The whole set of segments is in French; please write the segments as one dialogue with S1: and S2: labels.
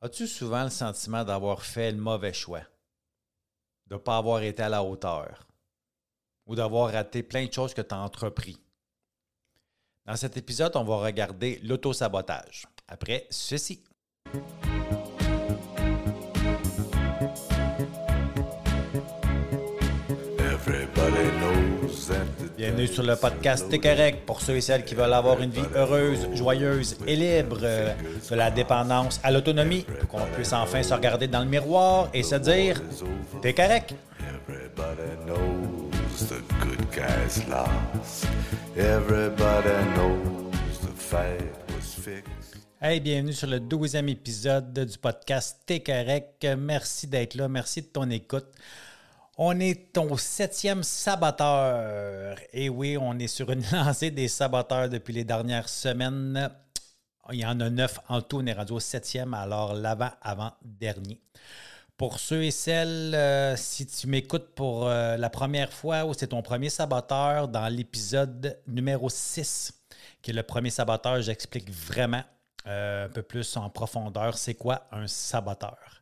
S1: As-tu souvent le sentiment d'avoir fait le mauvais choix? De ne pas avoir été à la hauteur? Ou d'avoir raté plein de choses que tu as entrepris? Dans cet épisode, on va regarder l'autosabotage. Après ceci. Bienvenue sur le podcast T'es correct pour ceux et celles qui veulent avoir une vie heureuse, joyeuse et libre, euh, de la dépendance à l'autonomie, pour qu'on puisse enfin se regarder dans le miroir et se dire T'es correct. Hey, bienvenue sur le douzième épisode du podcast T'es correct. Merci d'être là, merci de ton écoute. On est au septième saboteur. Et oui, on est sur une lancée des saboteurs depuis les dernières semaines. Il y en a neuf en tout. On est rendu au septième, alors l'avant-avant-dernier. Pour ceux et celles, euh, si tu m'écoutes pour euh, la première fois ou c'est ton premier saboteur, dans l'épisode numéro 6, qui est le premier saboteur, j'explique vraiment euh, un peu plus en profondeur c'est quoi un saboteur.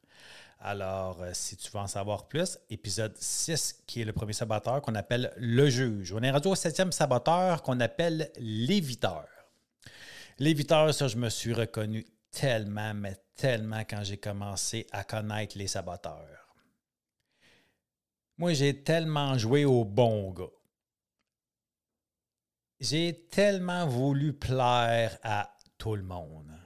S1: Alors, euh, si tu veux en savoir plus, épisode 6, qui est le premier saboteur qu'on appelle le juge. On est rendu au septième saboteur qu'on appelle l'éviteur. L'éviteur, ça, je me suis reconnu tellement, mais tellement quand j'ai commencé à connaître les saboteurs. Moi, j'ai tellement joué au bon gars. J'ai tellement voulu plaire à tout le monde.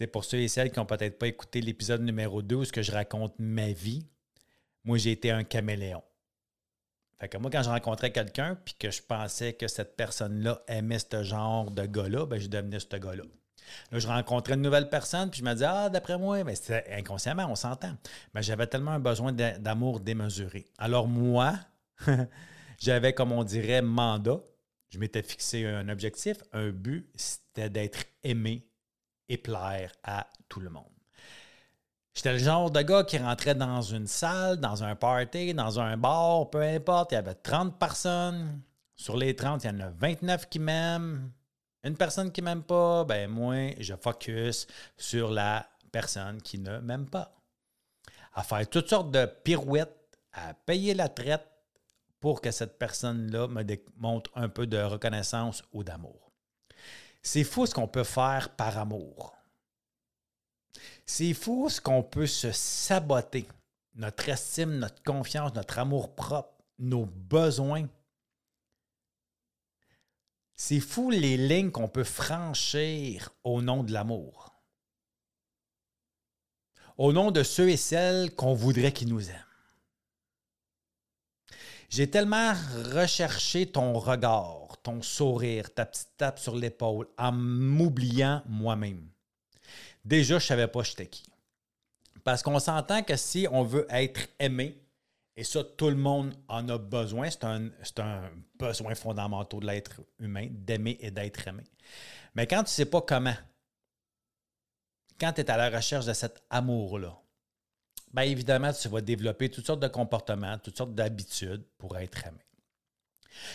S1: C'est pour ceux et celles qui n'ont peut-être pas écouté l'épisode numéro 12 que je raconte ma vie, moi j'ai été un caméléon. Fait que moi, quand je rencontrais quelqu'un puis que je pensais que cette personne-là aimait ce genre de gars-là, ben, je devenais ce gars-là. Là, je rencontrais une nouvelle personne, puis je me disais, ah, d'après moi, mais c'était inconsciemment, on s'entend. Mais j'avais tellement un besoin d'amour démesuré. Alors, moi, j'avais, comme on dirait, mandat. Je m'étais fixé un objectif, un but, c'était d'être aimé et plaire à tout le monde. J'étais le genre de gars qui rentrait dans une salle, dans un party, dans un bar, peu importe, il y avait 30 personnes. Sur les 30, il y en a 29 qui m'aiment. Une personne qui ne m'aime pas, ben moi, je focus sur la personne qui ne m'aime pas. À faire toutes sortes de pirouettes, à payer la traite pour que cette personne-là me démontre un peu de reconnaissance ou d'amour. C'est fou ce qu'on peut faire par amour. C'est fou ce qu'on peut se saboter. Notre estime, notre confiance, notre amour propre, nos besoins. C'est fou les lignes qu'on peut franchir au nom de l'amour. Au nom de ceux et celles qu'on voudrait qu'ils nous aiment. J'ai tellement recherché ton regard, ton sourire, ta petite tape sur l'épaule en m'oubliant moi-même. Déjà, je ne savais pas j'étais qui. Parce qu'on s'entend que si on veut être aimé, et ça, tout le monde en a besoin, c'est un, un, besoin fondamental de l'être humain, d'aimer et d'être aimé. Mais quand tu ne sais pas comment, quand tu es à la recherche de cet amour-là, bien évidemment, tu vas développer toutes sortes de comportements, toutes sortes d'habitudes pour être aimé.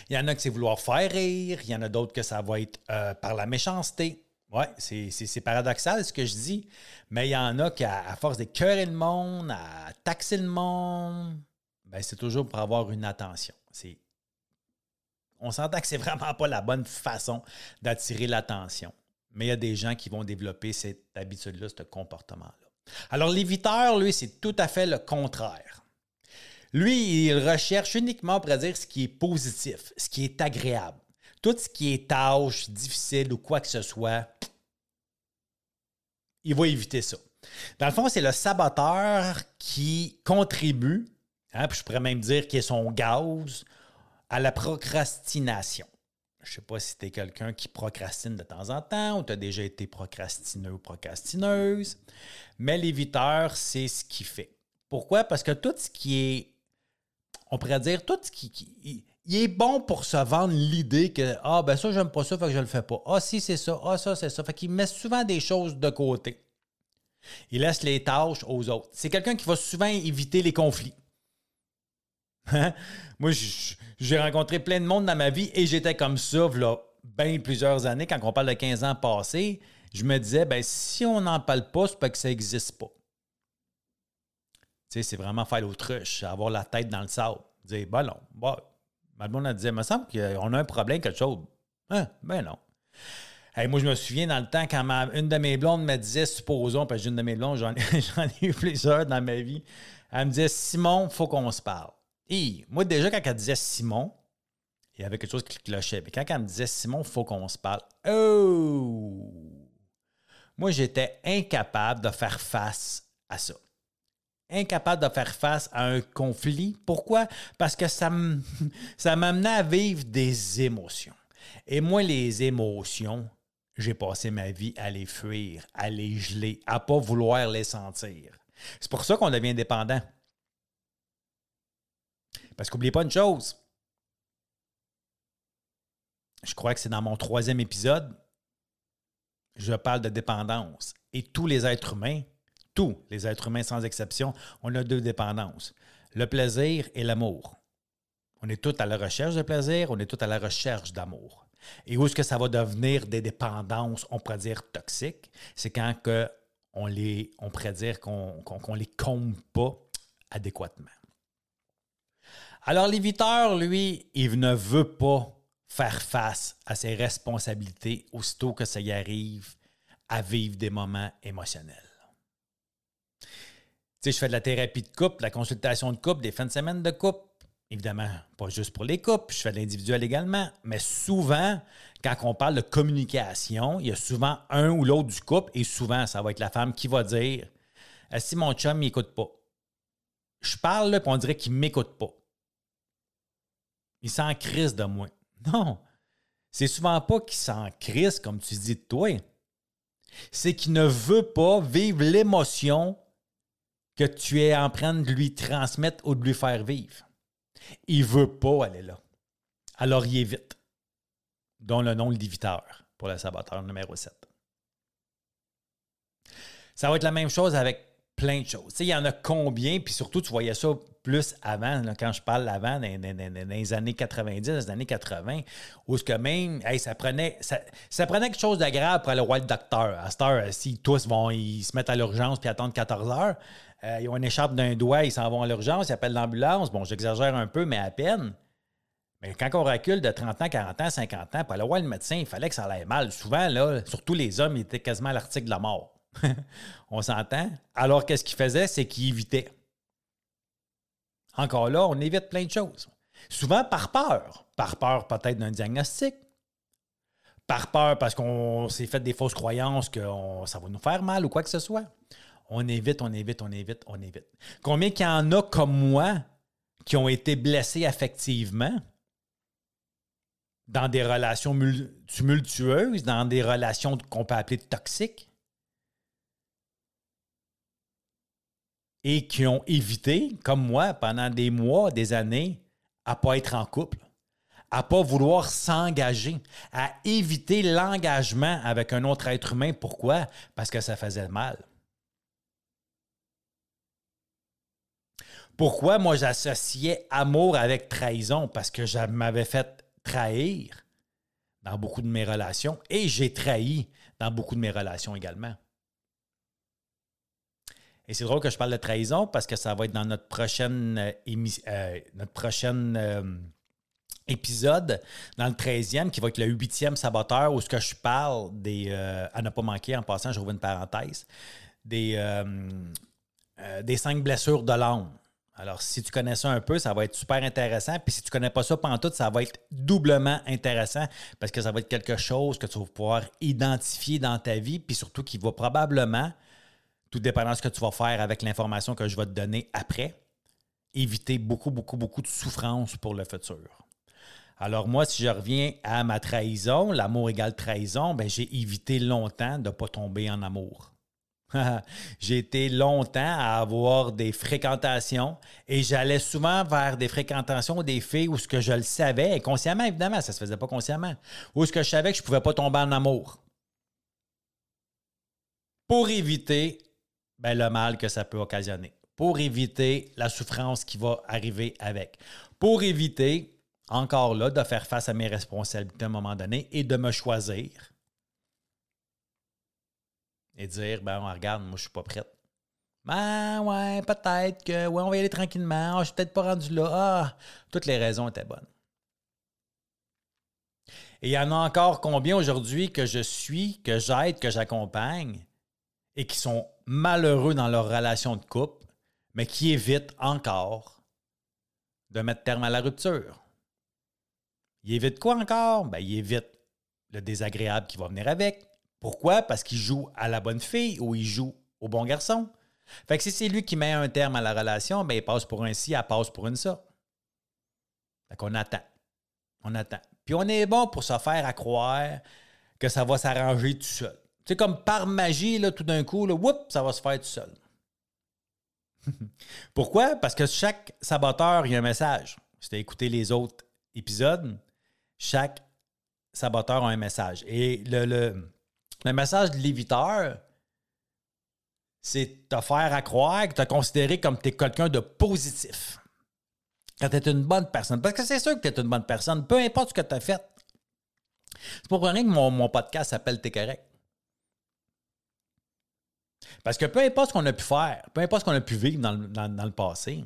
S1: Il y en a que c'est vouloir faire rire, il y en a d'autres que ça va être euh, par la méchanceté. Oui, c'est paradoxal ce que je dis, mais il y en a qui, à, force d'écœurer le monde, à taxer le monde, ben c'est toujours pour avoir une attention. On s'entend que c'est vraiment pas la bonne façon d'attirer l'attention. Mais il y a des gens qui vont développer cette habitude-là, ce comportement-là. Alors, l'éviteur, lui, c'est tout à fait le contraire. Lui, il recherche uniquement pour dire ce qui est positif, ce qui est agréable. Tout ce qui est tâche, difficile ou quoi que ce soit, il va éviter ça. Dans le fond, c'est le saboteur qui contribue, hein, puis je pourrais même dire qu'il est son gaz, à la procrastination. Je ne sais pas si tu es quelqu'un qui procrastine de temps en temps ou tu as déjà été procrastineux ou procrastineuse, mais l'éviteur, c'est ce qu'il fait. Pourquoi? Parce que tout ce qui est, on pourrait dire, tout ce qui, il est bon pour se vendre l'idée que Ah, ben ça, j'aime pas ça, fait que je le fais pas. Ah, si, c'est ça. Ah, ça, c'est ça. Fait qu'il met souvent des choses de côté. Il laisse les tâches aux autres. C'est quelqu'un qui va souvent éviter les conflits. Hein? Moi, j'ai rencontré plein de monde dans ma vie et j'étais comme ça, là, bien plusieurs années, quand on parle de 15 ans passés. Je me disais, ben, si on n'en parle pas, c'est parce que ça n'existe pas. Tu sais, c'est vraiment faire l'autruche, avoir la tête dans le sable. Dire, ben non, bon. Ma blonde, elle disait, il me semble qu'on a un problème, quelque chose. Hein? Ben non. moi, je me souviens dans le temps, quand une de mes blondes me disait, supposons, parce que j'ai une de mes blondes, j'en ai eu plusieurs dans ma vie, elle me disait, Simon, faut qu'on se parle. Et moi, déjà, quand elle disait Simon, il y avait quelque chose qui clochait. Mais quand elle me disait Simon, faut qu'on se parle. Oh! Moi, j'étais incapable de faire face à ça. Incapable de faire face à un conflit. Pourquoi? Parce que ça m'amenait à vivre des émotions. Et moi, les émotions, j'ai passé ma vie à les fuir, à les geler, à ne pas vouloir les sentir. C'est pour ça qu'on devient dépendant. Parce qu'oubliez pas une chose. Je crois que c'est dans mon troisième épisode. Je parle de dépendance. Et tous les êtres humains, tous les êtres humains sans exception, on a deux dépendances. Le plaisir et l'amour. On est tous à la recherche de plaisir, on est tous à la recherche d'amour. Et où est-ce que ça va devenir des dépendances, on pourrait dire toxiques? C'est quand que on, les, on pourrait dire qu'on ne les comble pas adéquatement. Alors, l'éviteur, lui, il ne veut pas faire face à ses responsabilités aussitôt que ça y arrive à vivre des moments émotionnels. Tu sais, je fais de la thérapie de couple, de la consultation de couple, des fins de semaine de couple. Évidemment, pas juste pour les couples, je fais de l'individuel également, mais souvent, quand on parle de communication, il y a souvent un ou l'autre du couple, et souvent, ça va être la femme qui va dire Si mon chum m'écoute pas, je parle, là, puis on dirait qu'il m'écoute pas. Il s'en crise de moi. Non. C'est souvent pas qu'il s'en crise, comme tu dis de toi. C'est qu'il ne veut pas vivre l'émotion que tu es en train de lui transmettre ou de lui faire vivre. Il veut pas aller là. Alors il évite. Dont le nom l'éviteur pour le saboteur numéro 7. Ça va être la même chose avec plein de choses. il y en a combien, puis surtout, tu voyais ça plus avant, quand je parle avant, dans, les années 90, les années 80, où ce que même, ça, prenait, ça, prenait quelque chose d'agréable pour aller voir le docteur. À cette heure, si tous vont ils se mettent à l'urgence puis attendent 14 heures, euh, ils ont une écharpe d'un doigt, ils s'en vont à l'urgence, ils appellent l'ambulance. Bon, j'exagère un peu, mais à peine. Mais quand on recule de 30 ans, 40 ans, 50 ans, pour aller voir le médecin, il fallait que ça allait mal. Souvent, là, surtout les hommes, ils étaient quasiment à l'article de la mort. on s'entend? Alors, qu'est-ce qu'il faisait? C'est qu'il évitait. Encore là, on évite plein de choses. Souvent par peur. Par peur peut-être d'un diagnostic. Par peur parce qu'on s'est fait des fausses croyances que ça va nous faire mal ou quoi que ce soit. On évite, on évite, on évite, on évite. Combien qu'il y en a comme moi qui ont été blessés affectivement dans des relations tumultueuses, dans des relations qu'on peut appeler toxiques? Et qui ont évité, comme moi, pendant des mois, des années, à ne pas être en couple, à ne pas vouloir s'engager, à éviter l'engagement avec un autre être humain. Pourquoi? Parce que ça faisait mal. Pourquoi moi j'associais amour avec trahison? Parce que je m'avais fait trahir dans beaucoup de mes relations et j'ai trahi dans beaucoup de mes relations également. Et c'est drôle que je parle de trahison parce que ça va être dans notre prochaine, euh, euh, euh, épisode, dans le 13e, qui va être le 8e saboteur, où ce que je parle des. à ne pas manquer, en passant, je rouvre une parenthèse, des, des cinq blessures de l'âme. Alors, si tu connais ça un peu, ça va être super intéressant. Puis si tu ne connais pas ça pendant tout, ça va être doublement intéressant parce que ça va être quelque chose que tu vas pouvoir identifier dans ta vie, puis surtout qui va probablement tout dépendant de ce que tu vas faire avec l'information que je vais te donner après, éviter beaucoup, beaucoup, beaucoup de souffrance pour le futur. Alors moi, si je reviens à ma trahison, l'amour égale trahison, ben j'ai évité longtemps de ne pas tomber en amour. j'ai été longtemps à avoir des fréquentations et j'allais souvent vers des fréquentations des filles où ce que je le savais, inconsciemment évidemment, ça se faisait pas consciemment, où ce que je savais que je ne pouvais pas tomber en amour. Pour éviter ben, le mal que ça peut occasionner, pour éviter la souffrance qui va arriver avec, pour éviter, encore là, de faire face à mes responsabilités à un moment donné et de me choisir. et dire ben regarde, moi je suis pas prête. Ben ouais, peut-être que ouais, on va y aller tranquillement. Ah, je suis peut-être pas rendu là. Ah, toutes les raisons étaient bonnes. Et il y en a encore combien aujourd'hui que je suis, que j'aide, que j'accompagne et qui sont malheureux dans leur relation de couple, mais qui évitent encore de mettre terme à la rupture. Ils évitent quoi encore? Ben, ils évitent le désagréable qui va venir avec. Pourquoi? Parce qu'ils jouent à la bonne fille ou ils jouent au bon garçon. Fait que si c'est lui qui met un terme à la relation, ben, il passe pour un ci, elle passe pour une ça. Fait qu'on attend. On attend. Puis on est bon pour se faire à croire que ça va s'arranger tout seul. C'est comme par magie, là, tout d'un coup, là, whoop, ça va se faire tout seul. Pourquoi? Parce que chaque saboteur, il y a un message. Si tu as écouté les autres épisodes, chaque saboteur a un message. Et le, le, le message de l'éviteur, c'est te faire à croire que tu as considéré comme tu es quelqu'un de positif. Quand tu es une bonne personne. Parce que c'est sûr que tu es une bonne personne, peu importe ce que tu as fait. C'est pour rien que mon, mon podcast s'appelle T'es correct. Parce que peu importe ce qu'on a pu faire, peu importe ce qu'on a pu vivre dans le, passé,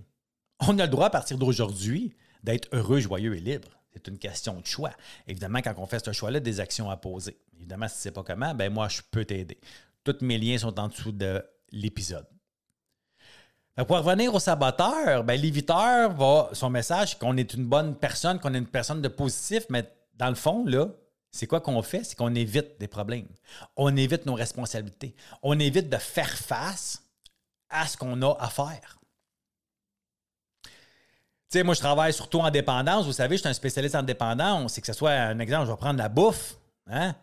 S1: on a le droit à partir d'aujourd'hui d'être heureux, joyeux et libre. C'est une question de choix. Évidemment, quand on fait ce choix-là, des actions à poser. Évidemment, si tu ne sais pas comment, ben moi, je peux t'aider. Tous mes liens sont en dessous de l'épisode. Pour revenir au saboteur, ben, l'éviteur va, son message, qu'on est une bonne personne, qu'on est une personne de positif, mais dans le fond, là, c'est quoi qu'on fait? C'est qu'on évite des problèmes. On évite nos responsabilités. On évite de faire face à ce qu'on a à faire. Tu sais, moi, je travaille surtout en dépendance. Vous savez, je suis un spécialiste en dépendance. C'est que ce soit un exemple, je vais prendre la bouffe. Hein?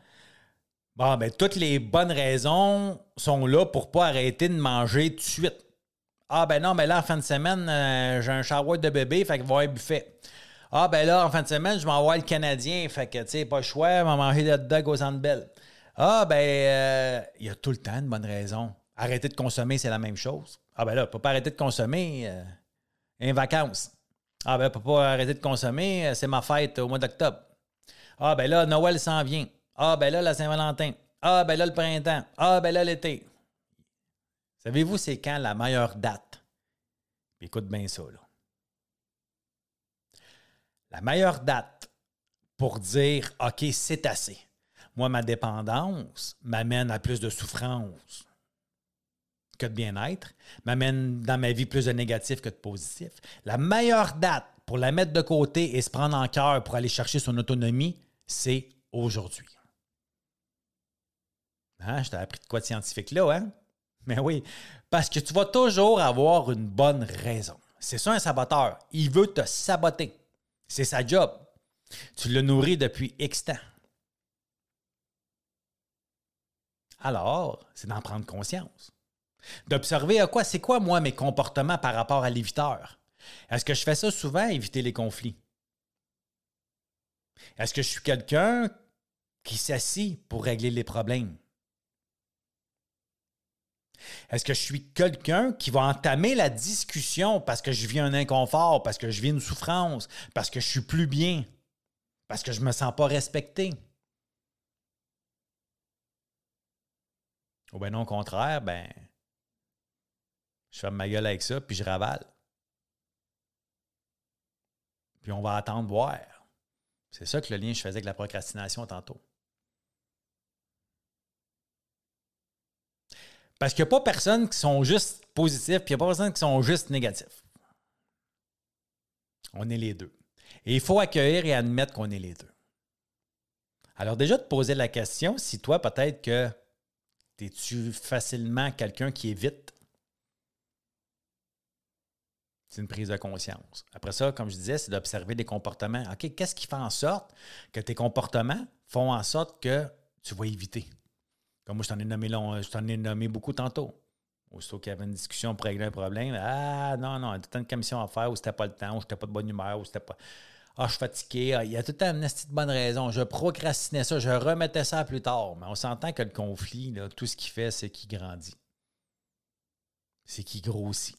S1: Bon, ben, toutes les bonnes raisons sont là pour ne pas arrêter de manger tout de suite. Ah, ben non, mais là, en fin de semaine, euh, j'ai un shower de bébé, fait qu'il va y avoir un buffet. Ah, ben là, en fin de semaine, je m'envoie le Canadien, fait que, tu sais, pas le choix, je vais manger le dog aux Bell. Ah, ben, euh, il y a tout le temps une bonne raison. Arrêter de consommer, c'est la même chose. Ah, ben là, ne pas arrêter de consommer, euh, une vacances. Ah, ben, pas arrêter de consommer, euh, c'est ma fête au mois d'octobre. Ah, ben là, Noël s'en vient. Ah, ben là, la Saint-Valentin. Ah, ben là, le printemps. Ah, ben là, l'été. Savez-vous, c'est quand la meilleure date? Écoute bien ça, là. La meilleure date pour dire OK, c'est assez. Moi, ma dépendance m'amène à plus de souffrance que de bien-être, m'amène dans ma vie plus de négatif que de positif. La meilleure date pour la mettre de côté et se prendre en cœur pour aller chercher son autonomie, c'est aujourd'hui. Hein? Je t'ai appris de quoi de scientifique là, hein? Mais oui, parce que tu vas toujours avoir une bonne raison. C'est ça un saboteur. Il veut te saboter. C'est sa job. Tu le nourris depuis X temps. Alors, c'est d'en prendre conscience. D'observer à quoi, c'est quoi, moi, mes comportements par rapport à l'éviteur? Est-ce que je fais ça souvent, éviter les conflits? Est-ce que je suis quelqu'un qui s'assit pour régler les problèmes? Est-ce que je suis quelqu'un qui va entamer la discussion parce que je vis un inconfort, parce que je vis une souffrance, parce que je suis plus bien, parce que je me sens pas respecté? Ou bien non, au contraire, ben, je ferme ma gueule avec ça, puis je ravale. Puis on va attendre voir. C'est ça que le lien que je faisais avec la procrastination tantôt. Parce qu'il n'y a pas personne qui sont juste positifs, puis il n'y a pas personne qui sont juste négatifs. On est les deux. Et il faut accueillir et admettre qu'on est les deux. Alors déjà, te poser la question, si toi, peut-être que es-tu facilement quelqu'un qui évite, c'est une prise de conscience. Après ça, comme je disais, c'est d'observer des comportements. OK, qu'est-ce qui fait en sorte que tes comportements font en sorte que tu vas éviter? Comme moi, je t'en ai nommé long, nommé beaucoup tantôt. Aussitôt qu'il y avait une discussion pour régler un problème, ah non, non, il y a tout une commission à faire, ou c'était pas le temps, ou j'étais pas de bonne humeur, ou c'était pas. Ah, je suis fatigué. Ah, il y a tout le temps petite bonne raison. Je procrastinais ça, je remettais ça plus tard. Mais on s'entend que le conflit, tout ce qu'il fait, c'est qu'il grandit. C'est qu'il grossit.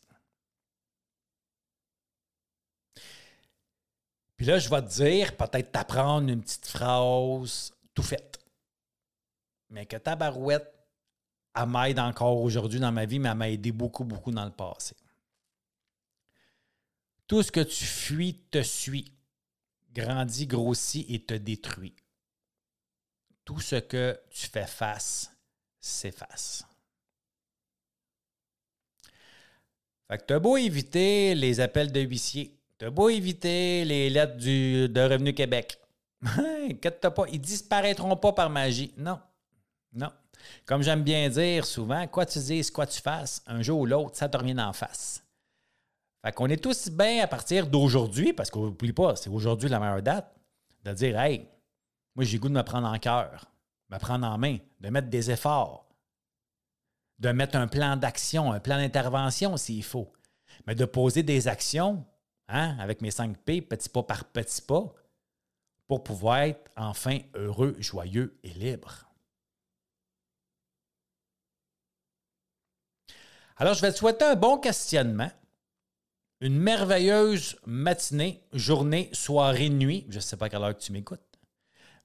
S1: Puis là, je vais te dire, peut-être t'apprendre une petite phrase tout faite mais que ta barouette, elle m'aide encore aujourd'hui dans ma vie, mais elle m'a aidé beaucoup, beaucoup dans le passé. Tout ce que tu fuis te suit, grandit, grossit et te détruit. Tout ce que tu fais face s'efface. Fait que t'as beau éviter les appels de huissier, t'as beau éviter les lettres du, de Revenu Québec. Inquiète-toi pas, ils disparaîtront pas par magie. Non. Non. Comme j'aime bien dire souvent, quoi tu dises, quoi tu fasses, un jour ou l'autre, ça te revient en face. Fait qu'on est tous bien à partir d'aujourd'hui, parce qu'on n'oublie pas, c'est aujourd'hui la meilleure date, de dire Hey, moi j'ai goût de me prendre en cœur, me prendre en main, de mettre des efforts, de mettre un plan d'action, un plan d'intervention s'il faut, mais de poser des actions hein, avec mes 5 P, petit pas par petit pas, pour pouvoir être enfin heureux, joyeux et libre. Alors, je vais te souhaiter un bon questionnement, une merveilleuse matinée, journée, soirée, nuit. Je ne sais pas à quelle heure tu m'écoutes.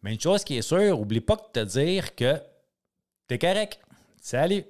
S1: Mais une chose qui est sûre, n'oublie pas de te dire que tu es correct. Salut!